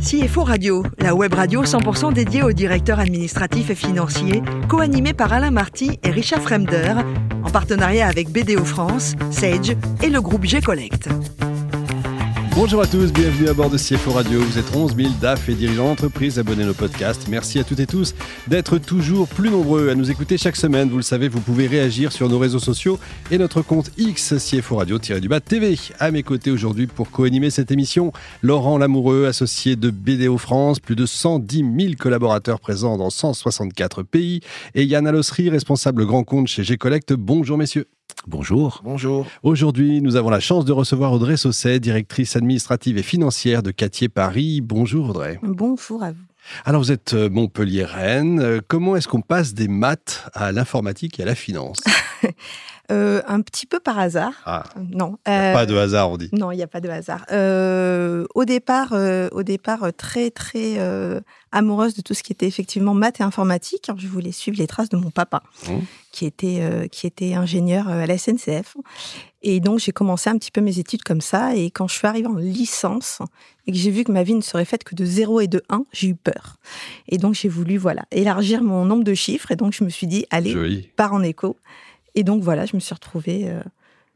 CFO Radio, la web radio 100% dédiée aux directeurs administratifs et financiers, co-animée par Alain Marty et Richard Fremder, en partenariat avec BDO France, Sage et le groupe G-Collect. Bonjour à tous, bienvenue à bord de CFO Radio. Vous êtes 11 000 DAF et dirigeants d'entreprise abonnés à nos podcasts. Merci à toutes et tous d'être toujours plus nombreux à nous écouter chaque semaine. Vous le savez, vous pouvez réagir sur nos réseaux sociaux et notre compte X CFO Radio-du-bas TV. À mes côtés aujourd'hui pour co-animer cette émission, Laurent Lamoureux, associé de BDO France, plus de 110 000 collaborateurs présents dans 164 pays, et Yann Alossery, responsable grand compte chez G-Collect. Bonjour messieurs. Bonjour. Bonjour. Aujourd'hui, nous avons la chance de recevoir Audrey Sausset, directrice administrative et financière de Catier Paris. Bonjour Audrey. Bonjour à vous. Alors vous êtes euh, Montpellier-Rennes. Euh, comment est-ce qu'on passe des maths à l'informatique et à la finance? euh, Un petit peu par hasard. Ah. Non. Il a pas de hasard, on dit. Non, il n'y a pas de hasard. au départ, au départ, très très amoureuse de tout ce qui était effectivement maths et informatique. Je voulais suivre les traces de mon papa, mmh. qui était qui était ingénieur à la SNCF. Et donc, j'ai commencé un petit peu mes études comme ça. Et quand je suis arrivée en licence et que j'ai vu que ma vie ne serait faite que de 0 et de 1, j'ai eu peur. Et donc, j'ai voulu, voilà, élargir mon nombre de chiffres. Et donc, je me suis dit, allez, pars en écho. Et donc, voilà, je me suis retrouvée euh,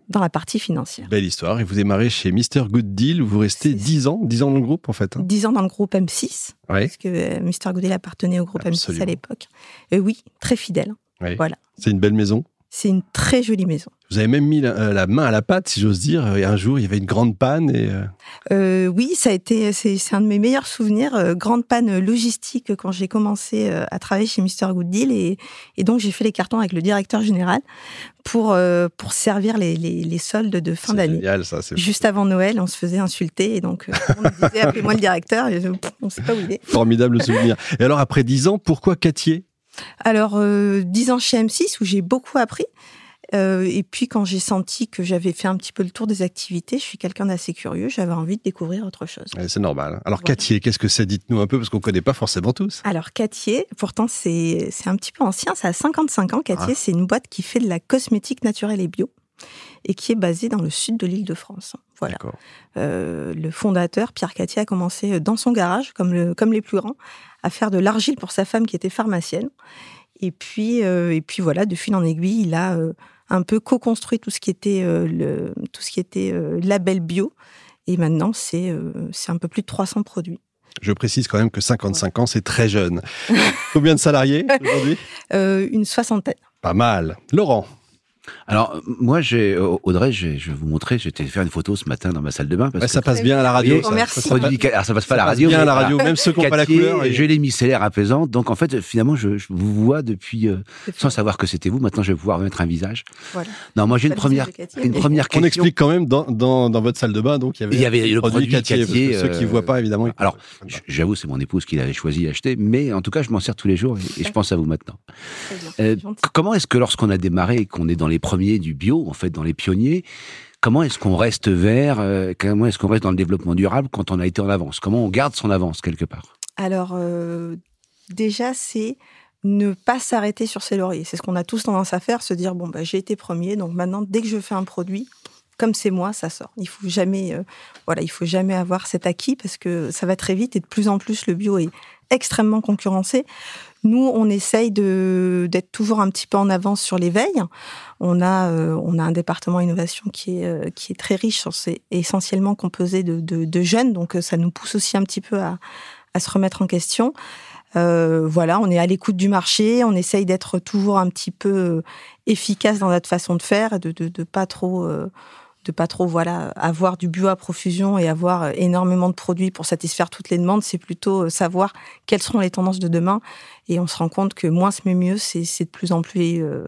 dans la partie financière. Belle histoire. Et vous démarrez chez Mr. Good Deal. Vous restez 10 ans, 10 ans dans le groupe, en fait. 10 hein. ans dans le groupe M6. Parce que euh, Mr. Good Deal appartenait au groupe M6 à l'époque. Et oui, très fidèle. Voilà. C'est une belle maison. C'est une très jolie maison. Vous avez même mis la, euh, main à la pâte, si j'ose dire. Et un jour, il y avait une grande panne. Et euh, euh, oui, ça a été. C'est un de mes meilleurs souvenirs. grande panne logistique quand j'ai commencé à travailler chez Mister Good Deal. Et, donc, j'ai fait les cartons avec le directeur général pour, pour servir les, les, soldes de fin d'année. ça. Juste avant Noël, on se faisait insulter. Et donc, on nous disait appelez-moi le directeur. Et on ne sait pas où il est. Formidable souvenir. Et alors, après dix ans, pourquoi Catier alors, euh, 10 ans chez M6 où j'ai beaucoup appris. Euh, et puis quand j'ai senti que j'avais fait un petit peu le tour des activités, je suis quelqu'un d'assez curieux, j'avais envie de découvrir autre chose. c'est normal. Alors Catier, qu'est-ce que c'est? Dites-nous un peu parce qu'on ne connaît pas forcément tous. Alors Catier, pourtant c'est un petit peu ancien, ça a 55 ans. Catier, ah. c'est une boîte qui fait de la cosmétique naturelle et bio et qui est basée dans le sud de l'île de France. Voilà. Euh, le fondateur, Pierre Catier, a commencé dans son garage, comme, le, comme les plus grands, à faire de l'argile pour sa femme qui était pharmacienne. Et puis, euh, et puis voilà, de fil en aiguille, il a euh, un peu co-construit tout ce qui était euh, le, tout ce qui était label bio. Et maintenant, c'est c'est un peu plus de 300 produits. Je précise quand même que 55 ans, c'est très jeune. Combien de salariés aujourd'hui? Une soixantaine. Pas mal. Laurent alors, moi, j'ai Audrey, je vais vous montrer, j'étais faire une photo ce matin dans ma salle de bain. Parce ça passe bien à la radio. Ça, merci. Ça, alors, ça passe pas à la radio. bien à la radio, même ceux qui n'ont pas la couleur. J'ai les micellaires apaisants. Donc, en fait, finalement, je, vous vois depuis, euh, sans savoir que c'était vous. Maintenant, je vais pouvoir mettre un visage. Voilà. Non, moi, j'ai une première, une première question. On explique quand même dans, dans, dans, votre salle de bain. Donc, il y avait, il y avait le produit Catier. ceux qui ne voient pas, évidemment. Alors, j'avoue, c'est mon épouse qui l'avait choisi acheté. Mais en tout cas, je m'en sers tous les jours et, je pense à vous maintenant. Euh, comment est-ce que lorsqu'on a démarré et qu'on est dans les premiers du bio, en fait, dans les pionniers. Comment est-ce qu'on reste vert euh, Comment est-ce qu'on reste dans le développement durable quand on a été en avance? Comment on garde son avance quelque part? Alors, euh, déjà, c'est ne pas s'arrêter sur ses lauriers. C'est ce qu'on a tous tendance à faire, se dire bon bah j'ai été premier, donc maintenant dès que je fais un produit, comme c'est moi, ça sort. Il faut jamais, euh, voilà, il faut jamais avoir cet acquis parce que ça va très vite et de plus en plus le bio est extrêmement concurrencé. Nous, on essaye d'être toujours un petit peu en avance sur l'éveil. On a euh, on a un département innovation qui est euh, très riche, c'est essentiellement composé de, jeunes, donc euh, ça nous pousse aussi un petit peu à, se remettre en question. Voilà, on est à l'écoute du marché, on essaye d'être toujours un petit peu efficace dans notre façon de faire, de de, de pas trop de pas trop voilà avoir du bio à profusion et avoir euh, énormément de produits pour satisfaire toutes les demandes. C'est plutôt euh, savoir quelles seront les tendances de demain. Et on se rend compte que moins mais mieux, c'est de plus en plus euh,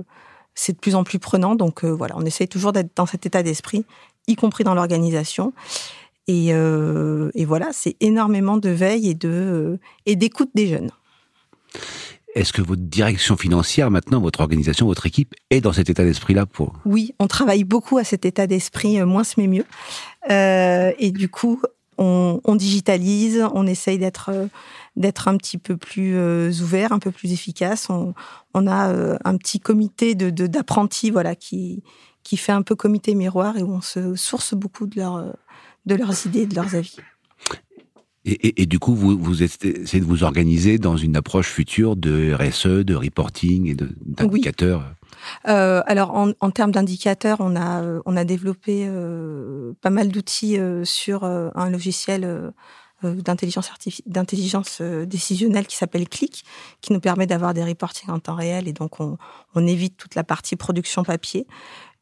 c'est de plus en plus prenant. Donc voilà, on essaye toujours d'être dans cet état d'esprit, y compris dans l'organisation. Et, voilà, c'est énormément de veille et d'écoute des jeunes. Est-ce que votre direction financière, maintenant, votre organisation, votre équipe, est dans cet état d'esprit-là pour Oui, on travaille beaucoup à cet état d'esprit, euh, moins mais mieux. Euh, et du coup, on, digitalise, on essaye d'être euh, d'être un petit peu plus ouvert, un peu plus efficace. On, a un petit comité de d'apprentis, voilà, qui qui fait un peu comité miroir et où on se source beaucoup de, de leurs idées, de leurs avis. Et, du coup, vous, vous essayez de vous organiser dans une approche future de RSE, de reporting et d'indicateurs euh, alors, en, termes d'indicateurs, on a, euh, on a développé euh, pas mal d'outils sur un logiciel d'intelligence d'intelligence décisionnelle qui s'appelle Click, qui nous permet d'avoir des reportings en temps réel et donc on, on, évite toute la partie production papier.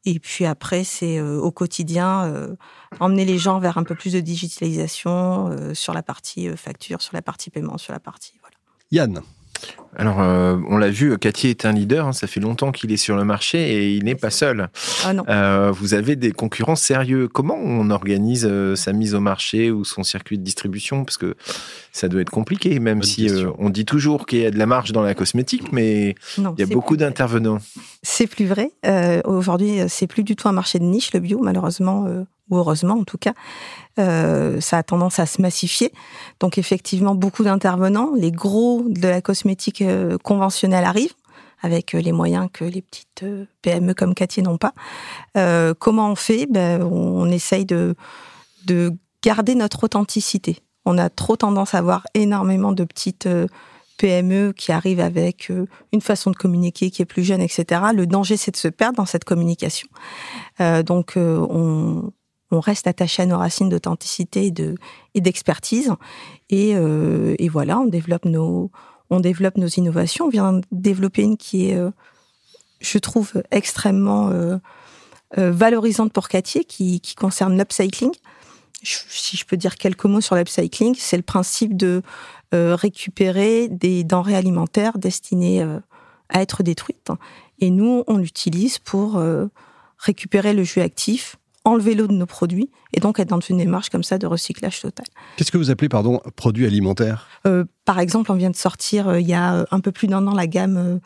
Et puis après, c'est au quotidien emmener les gens vers un peu plus de digitalisation sur la partie facture, sur la partie paiement, sur la partie voilà. Yann. Alors, euh, on l'a vu, Cathy est un leader. Hein, ça fait longtemps qu'il est sur le marché et il n'est pas seul. Ah non. Euh, vous avez des concurrents sérieux. Comment on organise euh, sa mise au marché ou son circuit de distribution? Parce que ça doit être compliqué, même si on dit toujours qu'il y a de la marge dans la cosmétique, mais il y a beaucoup d'intervenants. C'est plus vrai. Aujourd'hui, c'est plus du tout un marché de niche, le bio, malheureusement heureusement en tout cas, euh, ça a tendance à se massifier. Donc effectivement, beaucoup d'intervenants, les gros de la cosmétique euh, conventionnelle arrivent avec euh, les moyens que les petites PME comme Cathy n'ont pas. comment on fait? Ben, On essaye de, de garder notre authenticité. On a trop tendance à avoir énormément de petites PME qui arrivent avec une façon de communiquer qui est plus jeune, etc. Le danger, c'est de se perdre dans cette communication. donc, on, on reste attaché à nos racines d'authenticité et de et d'expertise. Et, euh, voilà, on développe nos innovations. On vient développer une qui est, euh, je trouve, extrêmement euh, valorisante pour qui, qui concerne l'upcycling. Si je peux dire quelques mots sur l'upcycling, c'est le principe de récupérer des denrées alimentaires destinées à être détruites. Et nous, on l'utilise pour récupérer le jus actif enlever l'eau de nos produits et donc être dans une démarche comme ça de recyclage total. Qu'est-ce que vous appelez, pardon, produit alimentaire euh, Par exemple, on vient de sortir euh, il y a euh, un peu plus d'un an la gamme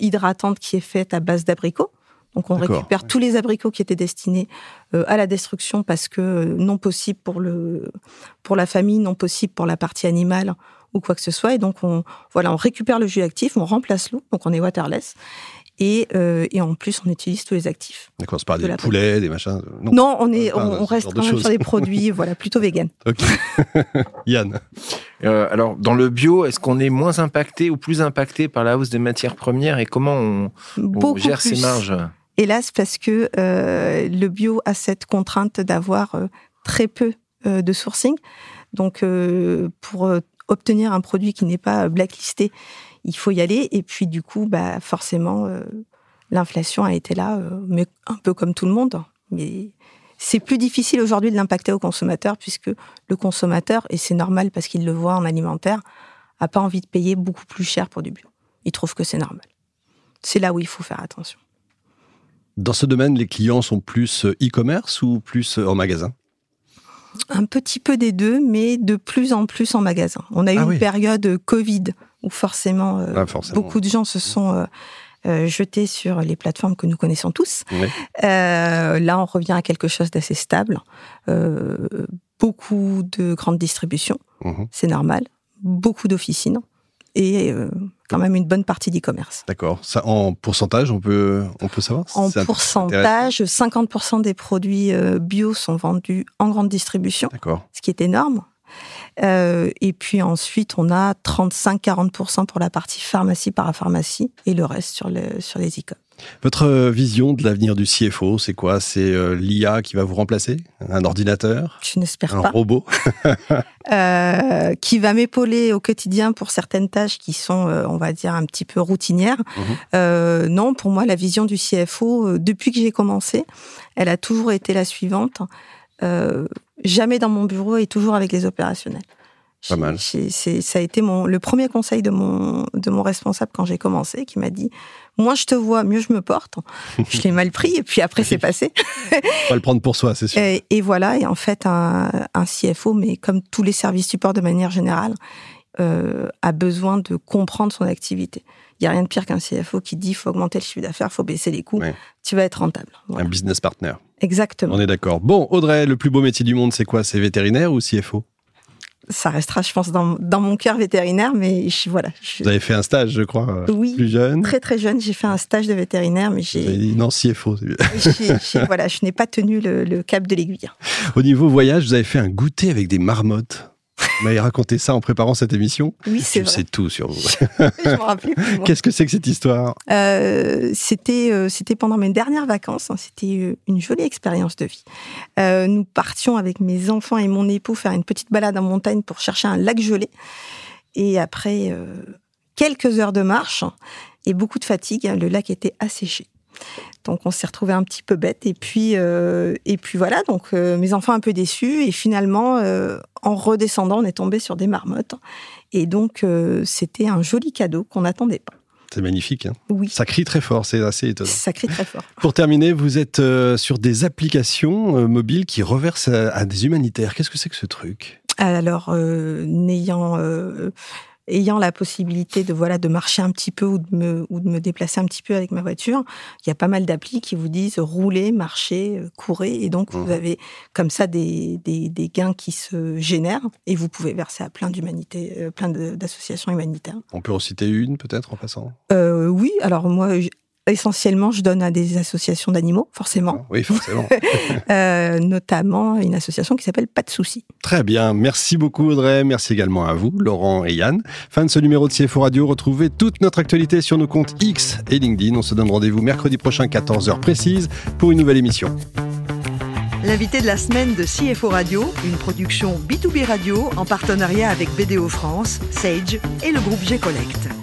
hydratante qui est faite à base d'abricots. Donc on récupère tous les abricots qui étaient destinés à la destruction parce que non possible pour le pour la famille, non possible pour la partie animale ou quoi que ce soit. Et donc on voilà, on récupère le jus actif, on remplace l'eau, donc on est waterless et, euh, et en plus, on utilise tous les actifs. D'accord, c'est pas des poulets, des machins Non, non on, est, on, reste quand même sur des produits voilà, plutôt vegan. Ok. Yann euh, Alors, dans le bio, est-ce qu'on est moins impacté ou plus impacté par la hausse des matières premières et comment on, on gère ces marges? Hélas, parce que euh, le bio a cette contrainte d'avoir euh, très peu euh, de sourcing. Donc, euh, pour obtenir un produit qui n'est pas blacklisté, il faut y aller. Et puis du coup, bah forcément, euh, l'inflation a été là, euh, mais un peu comme tout le monde. Mais c'est plus difficile aujourd'hui de l'impacter au consommateur puisque le consommateur, et c'est normal parce qu'il le voit en alimentaire, a pas envie de payer beaucoup plus cher pour du bio. Il trouve que c'est normal. C'est là où il faut faire attention. Dans ce domaine, les clients sont plus euh, e-commerce ou plus en magasin? Un petit peu des deux, mais de plus en plus en magasin. On a eu ah une période Covid où forcément, euh, ah, beaucoup de gens se sont euh, euh, jetés sur les plateformes que nous connaissons tous. là, on revient à quelque chose d'assez stable. beaucoup de grandes distributions, mhm. c'est normal. Beaucoup d'officines et quand même une bonne partie d'e-commerce. D'accord. Ça, en pourcentage, on peut, on peut savoir En pourcentage, 50% des produits bio sont vendus en grande distribution. D'accord. Ce qui est énorme. Euh, et puis ensuite, on a 35-40% pour la partie pharmacie, parapharmacie, et le reste sur, le, sur les e-com. Votre euh, vision de l'avenir du CFO, c'est quoi? C'est euh, l'IA qui va vous remplacer? Un ordinateur? Je n'espère pas. Un robot? Euh, Qui va m'épauler au quotidien pour certaines tâches qui sont, euh, on va dire, un petit peu routinières. Mhm. non, pour moi, la vision du CFO, depuis que j'ai commencé, elle a toujours été la suivante jamais dans mon bureau et toujours avec les opérationnels. Pas mal. Ça a été mon, le premier conseil de mon, de mon responsable quand j'ai commencé, qui m'a dit Moins je te vois, mieux je me porte. je l'ai mal pris, et puis après, c'est passé. On va le prendre pour soi, c'est sûr. Et, voilà, et en fait, un, un, CFO, mais comme tous les services support de manière générale, euh, a besoin de comprendre son activité. Il n'y a rien de pire qu'un CFO qui dit faut augmenter le chiffre d'affaires, faut baisser les coûts, tu vas être rentable. Un business partner. Exactement. On est d'accord. Bon, Audrey, le plus beau métier du monde, c'est quoi? C'est vétérinaire ou CFO ça restera, je pense, dans, mon cœur vétérinaire, mais je, voilà. Vous avez fait un stage, je crois, euh, oui, plus jeune Très, très jeune. J'ai fait un stage de vétérinaire, mais j'ai. Dit non, CFO, c'est bien. voilà, je n'ai pas tenu le, cap de l'aiguille. Au niveau voyage, vous avez fait un goûter avec des marmottes? Vous m'avez raconté ça en préparant cette émission. Oui, c'est vrai. Je sais tout sur vous. je Qu'est-ce que c'est que cette histoire? Euh, C'était euh, c'était pendant mes dernières vacances. Hein. c'était euh, une jolie expérience de vie. Euh, nous partions avec mes enfants et mon époux faire une petite balade en montagne pour chercher un lac gelé. Et après euh, quelques heures de marche et beaucoup de fatigue, le lac était asséché. Donc on s'est retrouvé un petit peu bête et puis euh, et puis voilà donc euh, mes enfants un peu déçus et finalement euh, en redescendant on est tombé sur des marmottes et donc c'était un joli cadeau qu'on n'attendait pas. C'est magnifique. Hein Oui. Ça crie très fort, c'est assez étonnant. Ça crie très fort. Pour terminer, vous êtes sur des applications mobiles qui reversent à, à des humanitaires. Qu'est-ce que c'est que ce truc? Alors n'ayant ayant la possibilité de voilà de marcher un petit peu ou de me ou de me déplacer un petit peu avec ma voiture, il y a pas mal d'applis qui vous disent rouler, marcher, euh, courez. Et donc vous avez comme ça des, des, des gains qui se génèrent et vous pouvez verser à plein d'humanités, euh, plein d'associations humanitaires. On peut en citer une peut-être en passant? Euh, oui, alors moi essentiellement je donne à des associations d'animaux forcément, Oui, forcément. euh, notamment une association qui s'appelle Pas de soucis. Très bien. Merci beaucoup Audrey. Merci également à vous, Laurent et Yann. Fin de ce numéro de CFO Radio. Retrouvez toute notre actualité sur nos comptes X et LinkedIn. On se donne rendez-vous mercredi prochain, 14h précise, pour une nouvelle émission. L'invité de la semaine de CFO Radio, une production B2B Radio en partenariat avec BDO France, Sage et le groupe G-Collect.